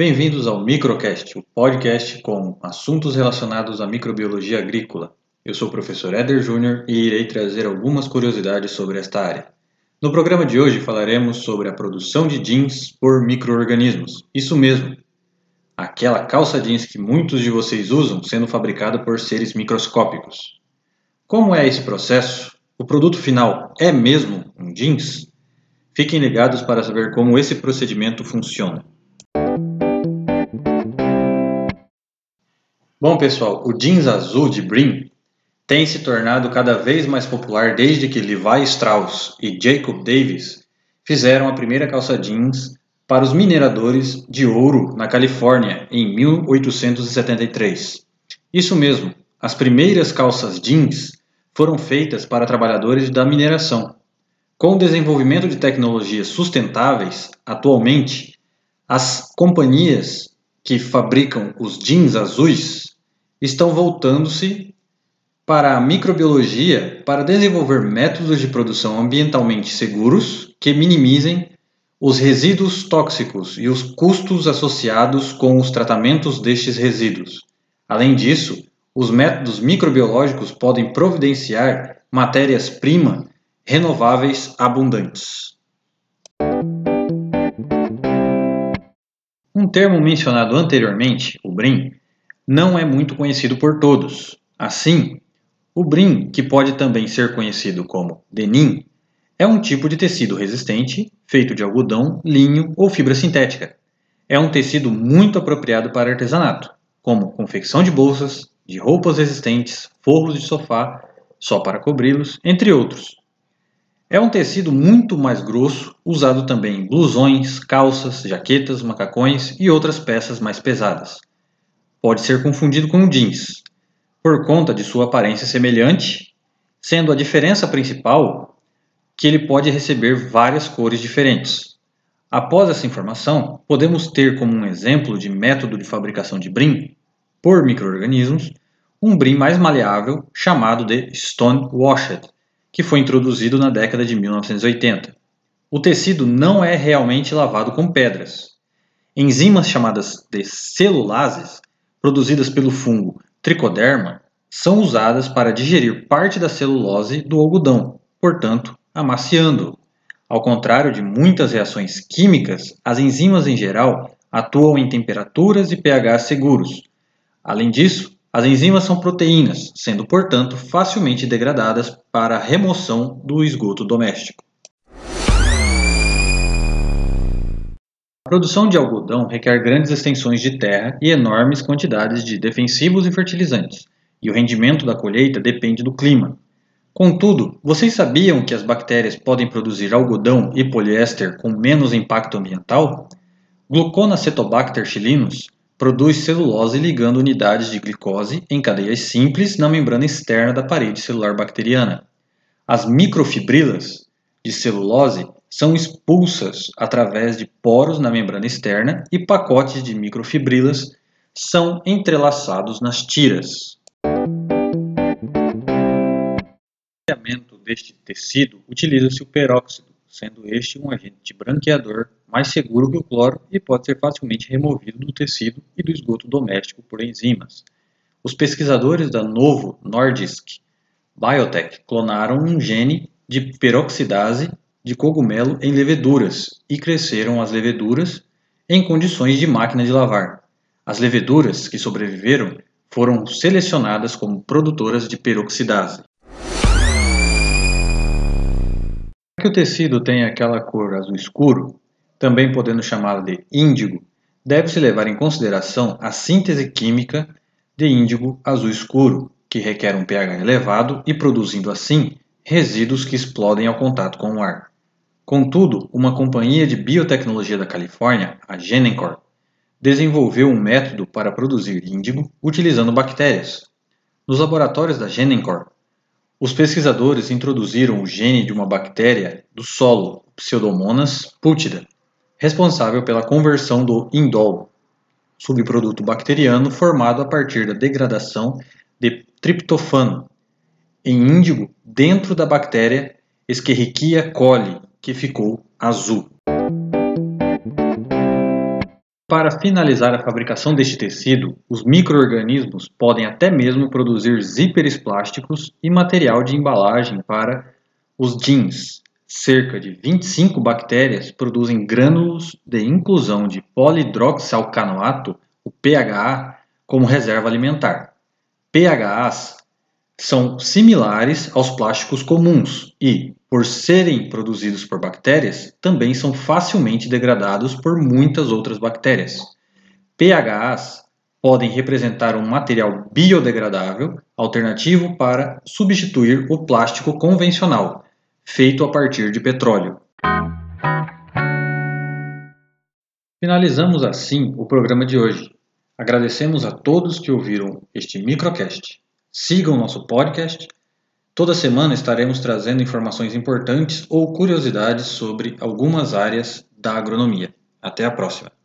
Bem-vindos ao Microcast, o podcast com assuntos relacionados à microbiologia agrícola. Eu sou o professor Éder Júnior e irei trazer algumas curiosidades sobre esta área. No programa de hoje falaremos sobre a produção de jeans por microorganismos. Isso mesmo, aquela calça jeans que muitos de vocês usam sendo fabricada por seres microscópicos. Como é esse processo? O produto final é mesmo um jeans? Fiquem ligados para saber como esse procedimento funciona. Bom, pessoal, o jeans azul de Brim tem se tornado cada vez mais popular desde que Levi Strauss e Jacob Davis fizeram a primeira calça jeans para os mineradores de ouro na Califórnia em 1873. Isso mesmo, as primeiras calças jeans foram feitas para trabalhadores da mineração. Com o desenvolvimento de tecnologias sustentáveis, atualmente, as companhias que fabricam os jeans azuis estão voltando-se para a microbiologia para desenvolver métodos de produção ambientalmente seguros que minimizem os resíduos tóxicos e os custos associados com os tratamentos destes resíduos. Além disso, os métodos microbiológicos podem providenciar matérias-prima renováveis abundantes. Termo mencionado anteriormente, o BRIM, não é muito conhecido por todos. Assim, o BRIM, que pode também ser conhecido como denim, é um tipo de tecido resistente feito de algodão, linho ou fibra sintética. É um tecido muito apropriado para artesanato, como confecção de bolsas, de roupas resistentes, forros de sofá, só para cobri-los, entre outros. É um tecido muito mais grosso, usado também em blusões, calças, jaquetas, macacões e outras peças mais pesadas. Pode ser confundido com jeans, por conta de sua aparência semelhante, sendo a diferença principal que ele pode receber várias cores diferentes. Após essa informação, podemos ter como um exemplo de método de fabricação de brim por microorganismos um brim mais maleável chamado de stone washed, que foi introduzido na década de 1980. O tecido não é realmente lavado com pedras. Enzimas chamadas de celulases, produzidas pelo fungo Tricoderma, são usadas para digerir parte da celulose do algodão, portanto, amaciando-o. Ao contrário de muitas reações químicas, as enzimas em geral atuam em temperaturas e pH seguros. Além disso, as enzimas são proteínas, sendo, portanto, facilmente degradadas para a remoção do esgoto doméstico. A produção de algodão requer grandes extensões de terra e enormes quantidades de defensivos e fertilizantes, e o rendimento da colheita depende do clima. Contudo, vocês sabiam que as bactérias podem produzir algodão e poliéster com menos impacto ambiental? Gluconacetobacter chilinus produz celulose ligando unidades de glicose em cadeias simples na membrana externa da parede celular bacteriana. As microfibrilas de celulose são expulsas através de poros na membrana externa e pacotes de microfibrilas são entrelaçados nas tiras. No deste tecido utiliza-se o peróxido, sendo este um agente branqueador mais seguro que o cloro e pode ser facilmente removido do tecido e do esgoto doméstico por enzimas. Os pesquisadores da Novo Nordisk Biotech clonaram um gene de peroxidase de cogumelo em leveduras e cresceram as leveduras em condições de máquina de lavar. As leveduras que sobreviveram foram selecionadas como produtoras de peroxidase. Para que o tecido tenha aquela cor azul escuro, também podendo chamá-lo de índigo, deve-se levar em consideração a síntese química de índigo azul escuro, que requer um pH elevado e produzindo assim resíduos que explodem ao contato com o ar. Contudo, uma companhia de biotecnologia da Califórnia, a Genencor, desenvolveu um método para produzir índigo utilizando bactérias. Nos laboratórios da Genencor, os pesquisadores introduziram o gene de uma bactéria do solo, Pseudomonas putida, responsável pela conversão do indol, subproduto bacteriano formado a partir da degradação de triptofano, em índigo dentro da bactéria Escherichia coli, que ficou azul. Para finalizar a fabricação deste tecido, os microorganismos podem até mesmo produzir zíperes plásticos e material de embalagem para os jeans. Cerca de 25 bactérias produzem grânulos de inclusão de polidroxalcanoato, o PHA, como reserva alimentar. PHAs são similares aos plásticos comuns e, por serem produzidos por bactérias, também são facilmente degradados por muitas outras bactérias. PHAs podem representar um material biodegradável alternativo para substituir o plástico convencional, feito a partir de petróleo. Finalizamos assim o programa de hoje. Agradecemos a todos que ouviram este microcast. Sigam nosso podcast. Toda semana estaremos trazendo informações importantes ou curiosidades sobre algumas áreas da agronomia. Até a próxima!